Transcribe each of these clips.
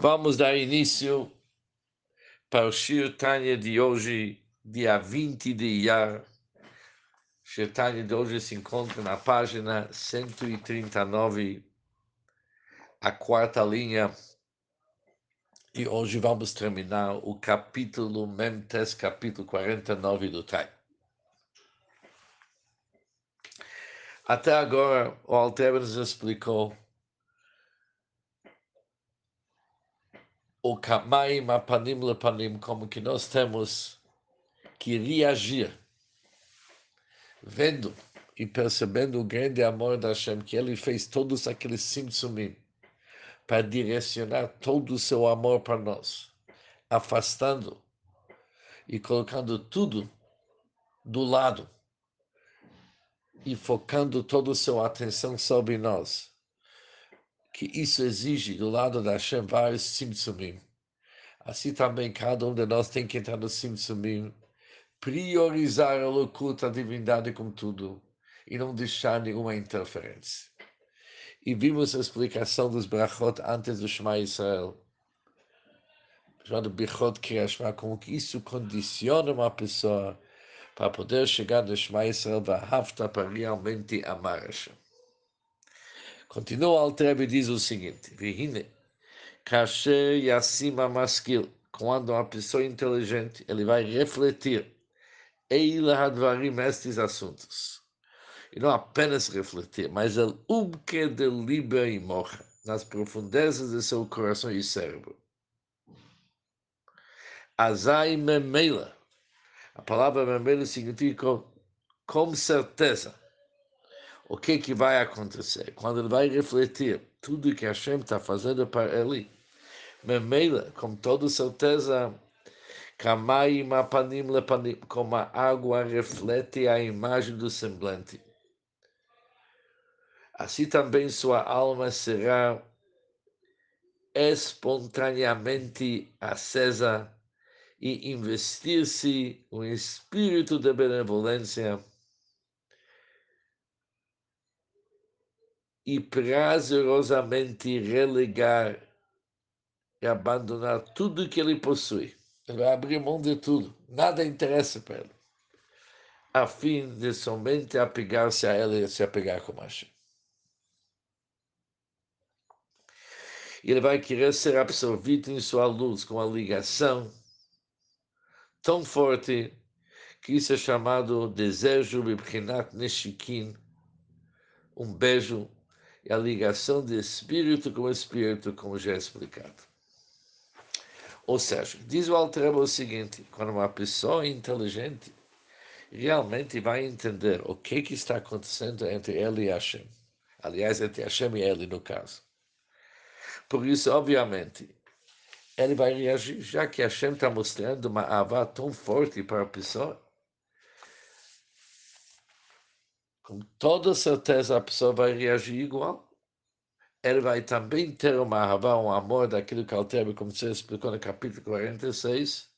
Vamos dar início para o Shir Tanya de hoje, dia 20 de Iyar. Shir Tanya de hoje se encontra na página 139, a quarta linha. E hoje vamos terminar o capítulo Memtes, capítulo 49 do Tanya. Até agora, o Alter nos explicou o Kamaim Apanim Lepanim, como que nós temos que reagir, vendo e percebendo o grande amor da Hashem, que ele fez todos aqueles simtsumim para direcionar todo o seu amor para nós, afastando e colocando tudo do lado e focando toda a sua atenção sobre nós. Que isso exige do lado da Hashem vários simtsumim. Assim também cada um de nós tem que entrar no simtsumim, priorizar a loucura, a divindade com tudo e não deixar nenhuma interferência. E vimos a explicação dos brachot antes do Shema Israel, chamado Bichot Kriyashma, como que isso condiciona uma pessoa para poder chegar no Shema Israel para realmente amar Hashem. Continua Altrebe e diz o seguinte, Vihine, Kasher Yassima Maskil, quando uma pessoa inteligente, ele vai refletir Eila Hadvarim, estes assuntos. E não apenas refletir, mas el umke de liber e mocha, nas profundezas de seu coração e cérebro. Azai Memela, a palavra vermelho significa com certeza. O que que vai acontecer? Quando ele vai refletir tudo que Hashem está fazendo para ele, Memela, com toda certeza, como a água reflete a imagem do semblante. Assim também sua alma será espontaneamente acesa e investir-se um espírito de benevolência e prazerosamente relegar e abandonar tudo que ele possui. Ele vai abrir mão de tudo, nada interessa para ele, a fim de somente apegar-se a ele e se apegar com Hashem. Ele vai querer ser absorvido em sua luz, com a ligação tão forte que isso é chamado desejo Bibchinat Neshikin, um beijo e a ligação de espírito com espírito, como já é explicado. Ou seja, diz o Altreba o seguinte, quando uma pessoa inteligente realmente vai entender o que, que está acontecendo entre ele e Hashem, aliás, entre Hashem e ele, no caso. Por isso, obviamente, ele vai reagir, já que Hashem está mostrando uma avá tão forte para a pessoa. Com toda certeza a pessoa vai reagir igual. Ele vai também ter uma avá, um amor daquilo que Alter, como você explicou no capítulo 46.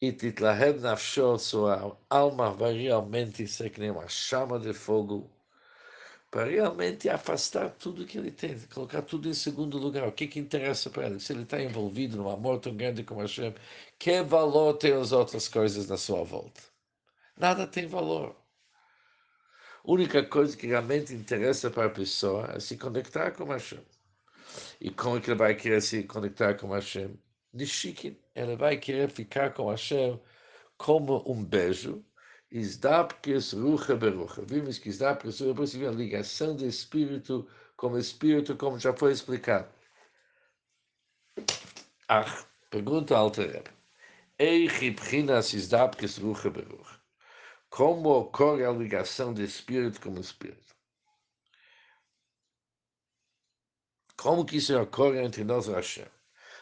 E Titlahed Nafsho, sua alma vai realmente ser que nem uma chama de fogo para realmente afastar tudo que ele tem, colocar tudo em segundo lugar. O que, que interessa para ele? Se ele está envolvido num amor tão grande como Hashem, que valor tem as outras coisas na sua volta? Nada tem valor. A única coisa que realmente interessa para a pessoa é se conectar com Hashem. E como que ele vai querer se conectar com Hashem? Nishikin, ele vai querer ficar com Hashem como um beijo, Isdapkes rucha berucha. Vimos que Isdapkes rucha significa a ligação do espírito com espírito, como já foi explicado. Ah, pergunta ao Tereb. Eichibchinas Isdapkes rucha berucha Como ocorre a ligação do espírito com o espírito? Como que isso ocorre entre nós e Hashem?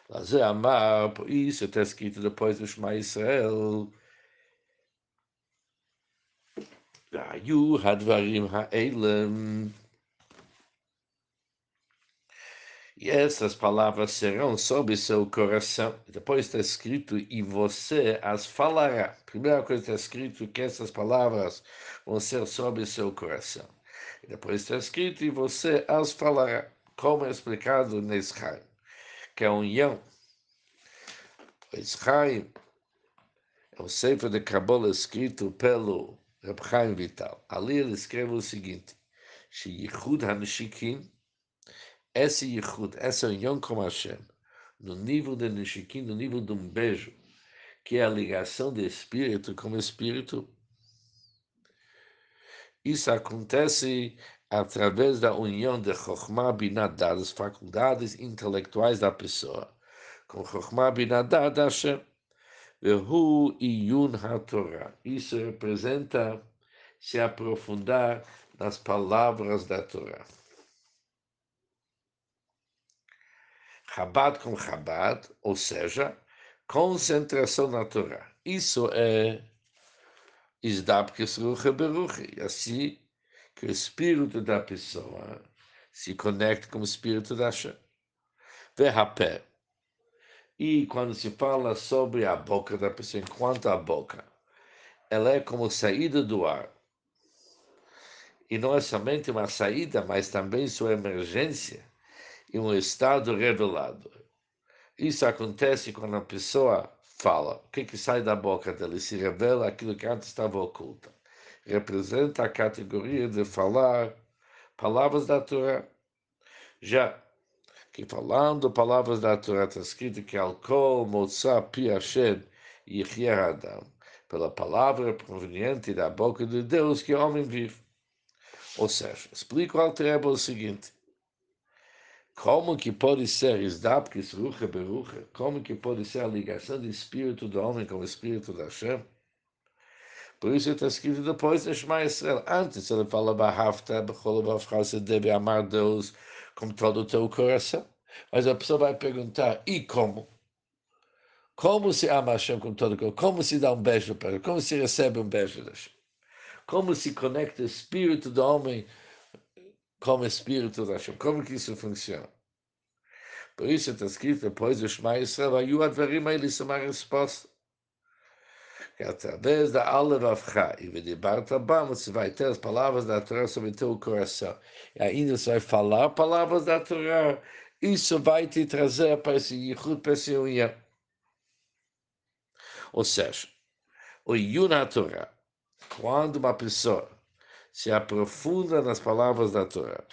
Lazer Amar, por isso está escrito depois do Shema Israel, והיו הדברים האלה. E essas palavras serão sobre seu coração. Depois está escrito, e você as falará. Primeira coisa está escrito que essas palavras vão ser sobre seu coração. Depois está escrito, e você as falará. como é explicado nesse Chaim, que é a união. Esse Chaim é o Sefer de Kabbalah escrito pelo Reb Chaim Vital. Ali ele escreve o seguinte, Yichud HaNeshikim, esse Yichud, essa união com Hashem, no nível de Neshikim, no nível de um beijo, que é a ligação de espírito com espírito, isso acontece através da união de Chokhmah Binadad, das faculdades intelectuais da pessoa, com Chokhmah Binadad Hashem. Vehu Iyun HaTorah. Isso representa se aprofundar nas palavras da Torá. Chabad com Chabad, ou seja, concentração na Torá. Isso é Isdabkes Rucha Beruchi. Assim que o espírito da pessoa se conecta com o espírito da Hashem. Verrapé. E quando se fala sobre a boca da pessoa, enquanto a boca, ela é como saída do ar. E não é somente uma saída, mas também sua emergência em um estado revelado. Isso acontece quando a pessoa fala. O que, que sai da boca dele? Se revela aquilo que antes estava oculto. Representa a categoria de falar palavras da Torá. Já que falando palavras da Torá está escrito que Alcool, Mozá, Pi Hashem e Adam, pela palavra proveniente da boca de Deus que o homem vive. Ou seja, explico ao Treba o seguinte, como que pode ser Isdapkis Rucha Berucha? Como que pode ser a ligação do espírito do homem com o espírito da Hashem? Por isso está escrito depois de Shema Israel. Antes ele fala Bahafta, você deve amar Deus com todo o teu coração. Mas a pessoa vai perguntar, e como? Como se ama Hashem com todo o coração? Como se dá um beijo para ele? Como se recebe um beijo de Hashem? Como se conecta o espírito do homem como espírito da Hashem. Como que isso funciona? Por isso está escrito depois do Shema Yisrael, aí o advarim aí lhe uma resposta. Que através da Alevavcha e Vedibarta Bam, você vai ter as palavras da Torá sobre teu coração. E ainda você vai falar palavras da Torá. Isso vai te trazer para esse Yichud, para esse união. Ou seja, o Yuna Torá, quando uma pessoa se aprofunda nas palavras da Torá.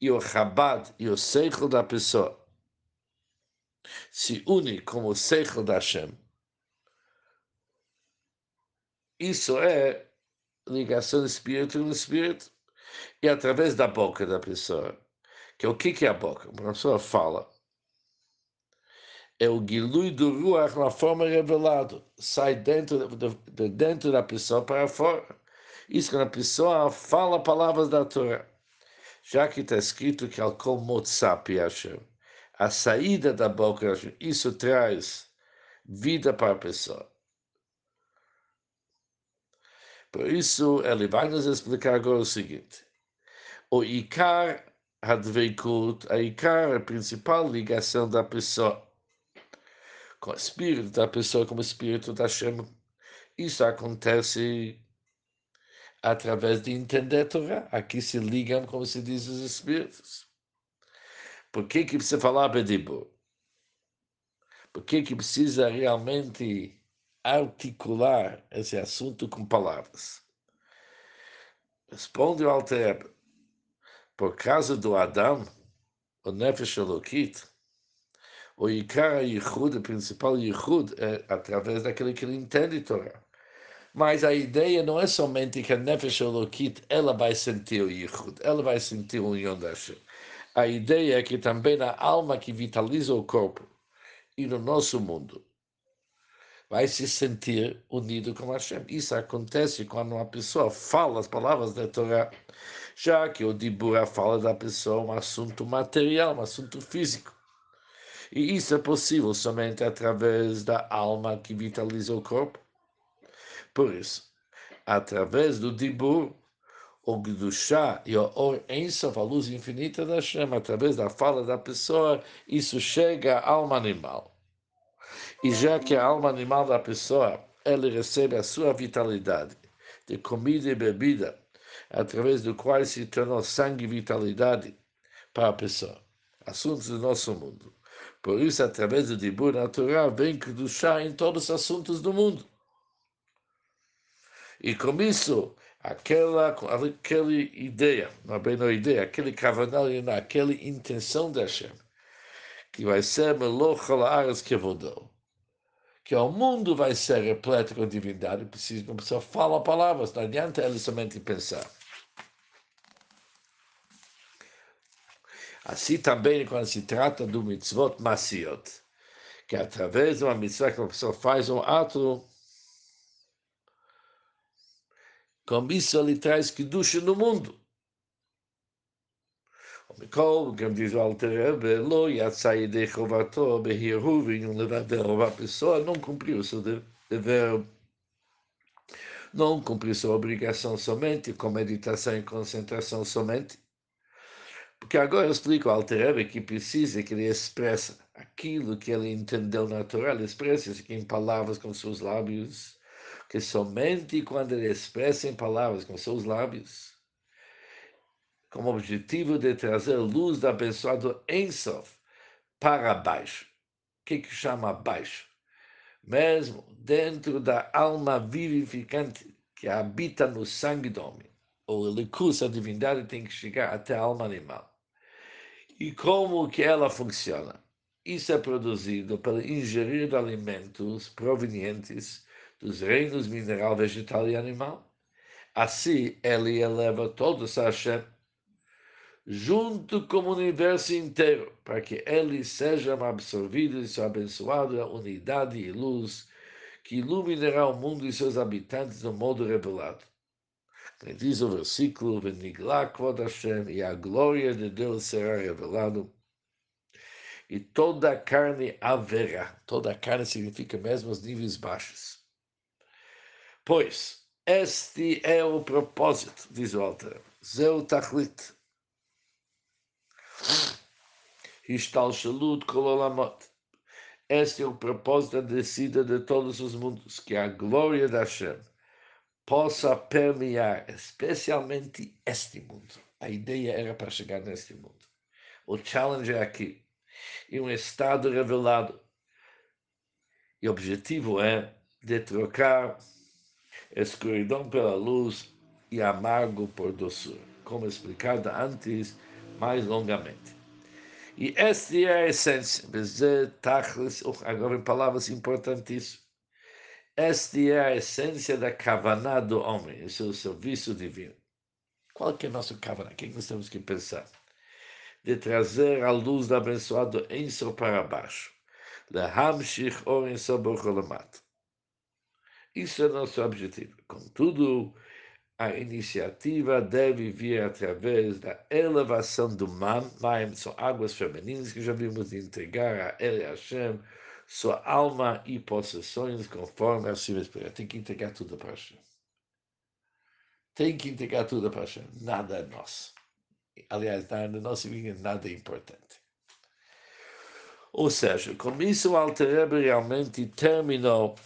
E o Chabad e o Seichel da pessoa se unem como o Seichel da Hashem. Isso é ligação do espírito no espírito e através da boca da pessoa. Que é o que é a boca? Uma pessoa fala é o Gilui do Ruach na forma revelada, sai dentro de, de, dentro da pessoa para fora. Isso quando a pessoa fala palavras da Torá. Já que está escrito que Alkol Motzapi Hashem, a saída da boca Hashem, isso traz vida para a pessoa. Por isso, ele vai nos explicar agora o seguinte. O Ikar Hadveikut, a Ikar, a principal ligação da pessoa com o espírito da pessoa, como o espírito da Hashem. Isso acontece através de entender a Torá. Aqui se ligam, como se diz, os espíritos. Por que, que precisa falar Bedibur? Por que, que precisa realmente articular esse assunto com palavras? Responde o Alter, por causa do Adão, o Nefesh Elokit, o Ikar Yichud, o principal Yichud, é através daquele que ele entende Torá. Mas a ideia não é somente que a Nefesh Elokit, ela vai sentir o Yichud, ela vai sentir a união da Hashem. A ideia é que também a alma que vitaliza o corpo e no nosso mundo vai se sentir unido com Hashem. Isso acontece quando uma pessoa fala as palavras da Torá, já que o Dibur, fala da pessoa, um assunto material, um assunto físico. E isso é possível somente através da alma que vitaliza o corpo. Por isso, através do Dibur, o Gdushá e o Or Ensof, a luz infinita da Shem, através da fala da pessoa, isso chega à alma animal. E já que a alma animal da pessoa, ele recebe a sua vitalidade de comida e bebida através do qual se tornou sangue e vitalidade para a pessoa. Assuntos do nosso mundo. Por isso, através do dibur natural, vem chá em todos os assuntos do mundo. E com isso, aquela, aquela ideia, não é bem uma ideia, aquele kavanal, aquela intenção da Hashem, que vai ser Melochal Aras Kevodou, que o mundo vai ser repleto com divindade, precisa que a pessoa fala palavras, não adianta ele somente pensar. Assim também quando se trata do mitzvot masiot, que através de uma mitzvah que a pessoa faz um ato Com isso ele traz Kiddush no mundo. O Alter Rebbe, lo yatzai de chovato behirhu vinham levar derrubar a pessoa, não cumpriu seu dever, não cumpriu sua obrigação somente, com meditação e concentração somente. Porque agora eu explico ao Rebbe que precisa que ele expressa aquilo que ele entendeu natural, expressa isso aqui em palavras com seus lábios, que somente quando ele expressa em palavras com seus lábios, com o objetivo de trazer luz do abençoado Ensof para baixo. O que, que chama baixo? Mesmo dentro da alma vivificante que habita no sangue do homem. O recurso, a divindade tem que chegar até a alma animal. E como que ela funciona? Isso é produzido pelo ingerir de alimentos provenientes dos reinos mineral, vegetal e animal. Assim, ele eleva todos a Hashem, junto com o universo inteiro, para que eles sejam absorvidos e abençoados a unidade e luz que iluminará o mundo e seus habitantes no modo revelado. Diz o versículo, Hashem, e a glória de Deus será revelado e toda a carne haverá. Toda a carne significa mesmo os níveis baixos. Pois, este é o propósito, diz o Alter. Zeu tachlit. Histalshalut kololamot. Este é o propósito da descida de todos os mundos, que a glória da Hashem possa permear especialmente este mundo. A ideia era para chegar neste mundo. O challenge é aqui. E um estado revelado. E o objetivo é de trocar escuridão pela luz e amargo por doçura, como explicado antes mais longamente. E esta é a essência, agora em palavras importantíssimas, esta é a essência da kavaná do homem, esse é o serviço divino. Qual que é a nossa kavaná? O que nós temos que pensar? De trazer a luz do abençoado Enso para baixo. Lehamshich oren sabor isso é nosso objetivo. Contudo, a iniciativa deve vir através da elevação do man, Maim são águas femininas que já vimos entregar a Ele Hashem, sua alma e possessões conforme a sua espírito. Tem que entregar tudo para Hashem. Tem que entregar tudo para Hashem. Nada é nosso. Aliás, na nossa vida, nada é importante. Ou seja, com isso o Alter realmente terminou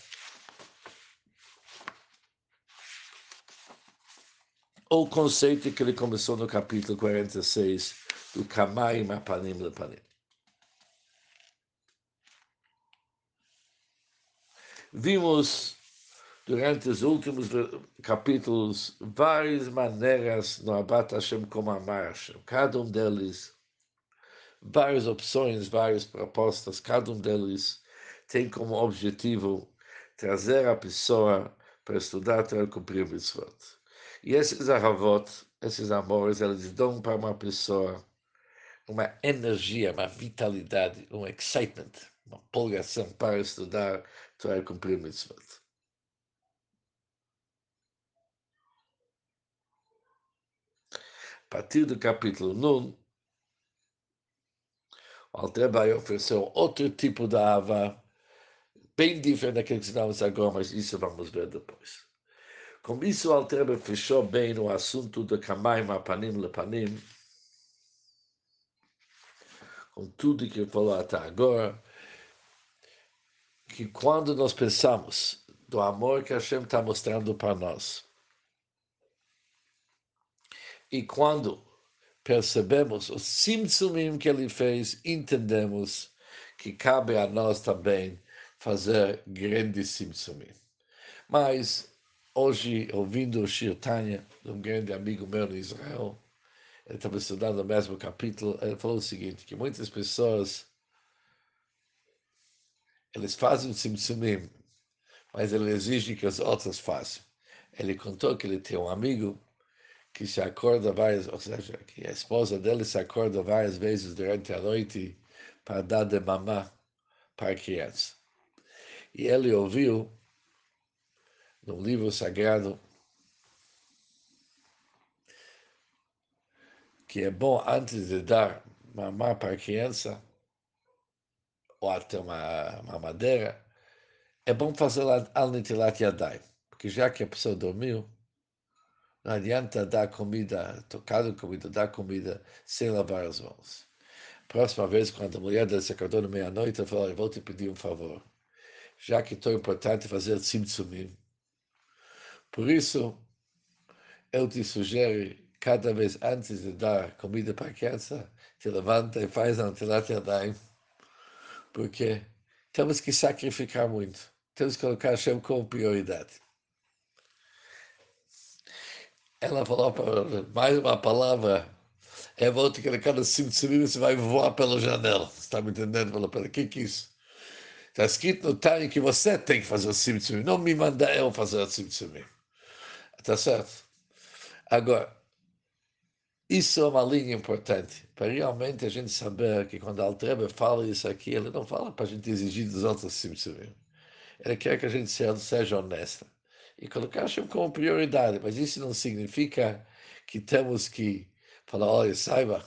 o conceito que ele começou no capítulo 46 do Kamaim Apanim Lepanim. Vimos durante os últimos capítulos várias maneiras no Abat Hashem como amar Hashem. Cada um deles, várias opções, várias propostas, cada um deles tem como objetivo trazer a pessoa para estudar, para cumprir o mitzvot. E esses aravot, esses amores, eles dão para uma pessoa uma energia, uma vitalidade, um excitement, uma empolgação para estudar, para cumprir mitzvot. A partir do capítulo 9, o Altreba ofereceu outro tipo de ava, bem diferente daquele que estamos agora, mas isso vamos ver depois. Com isso, o Altreba fechou bem no assunto de Kamaim Apanim Lepanim, com tudo que falou até agora, que quando nós pensamos do amor que Hashem está mostrando para nós, E quando percebemos os simtsumim que ele fez, entendemos que cabe a nós também fazer grandes simtsumim. Mas hoje, ouvindo o Shir Tanya, um grande amigo meu em Israel, ele estava estudando o mesmo capítulo, ele falou o seguinte, que muitas pessoas eles fazem simtsumim, mas ele exige que os outros façam. Ele contou que ele tem um amigo que se acorda várias, ou seja, que a esposa dele se acorda várias vezes durante a noite para dar de mamar para a criança. E ele ouviu no livro sagrado que é bom antes de dar mamar para a criança ou até uma mamadeira, é bom fazer al nitilat yadayim, porque já que a pessoa dormiu, não adianta dar comida, tocar comida, dar comida sem lavar as mãos. Próxima vez, quando a mulher dele se acordou na meia-noite, eu vou te pedir um favor. Já que é tão importante fazer tzimtzumim. Por isso, eu te sugiro, cada vez antes de dar comida para a criança, te levanta e faz a Antilat Yadayim. Porque temos que sacrificar muito. Temos que colocar Hashem como prioridade. Ela falou para mais uma palavra. É volta que cada cinco segundos você vai voar pela janela. Está me entendendo? Falou para o que que é isso? Está escrito no Tânia que você tem que fazer o simtsumim, não me mandar eu fazer o simtsumim. Está certo? Agora, isso é uma linha importante, para realmente a gente saber que quando a Altreba fala isso aqui, ele não fala para a gente exigir dos outros simtsumim. Ele quer que a gente seja honesta e colocar Hashem como prioridade, mas isso não significa que temos que falar, olha, saiba,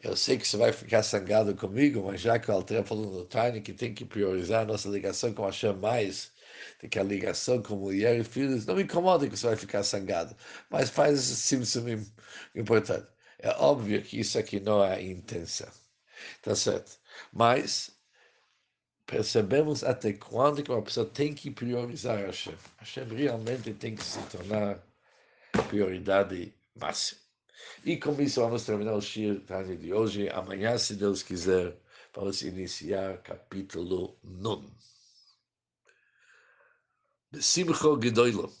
eu sei que você vai ficar sangado comigo, mas já que o Alter falou no Tânia que tem que priorizar a nossa ligação com Hashem mais do que a ligação com mulher e filhos, não me incomoda que você vai ficar sangado, mas faz simsumim importante. É óbvio que isso aqui não é a intenção, tá certo? Mas percebemos até quando que uma pessoa tem que priorizar a Hashem. Hashem realmente tem que se tornar prioridade máxima. E com isso vamos terminar o Shir Tanya de hoje. Amanhã, se Deus quiser, vamos iniciar capítulo 9. Besimcho Gedoilo.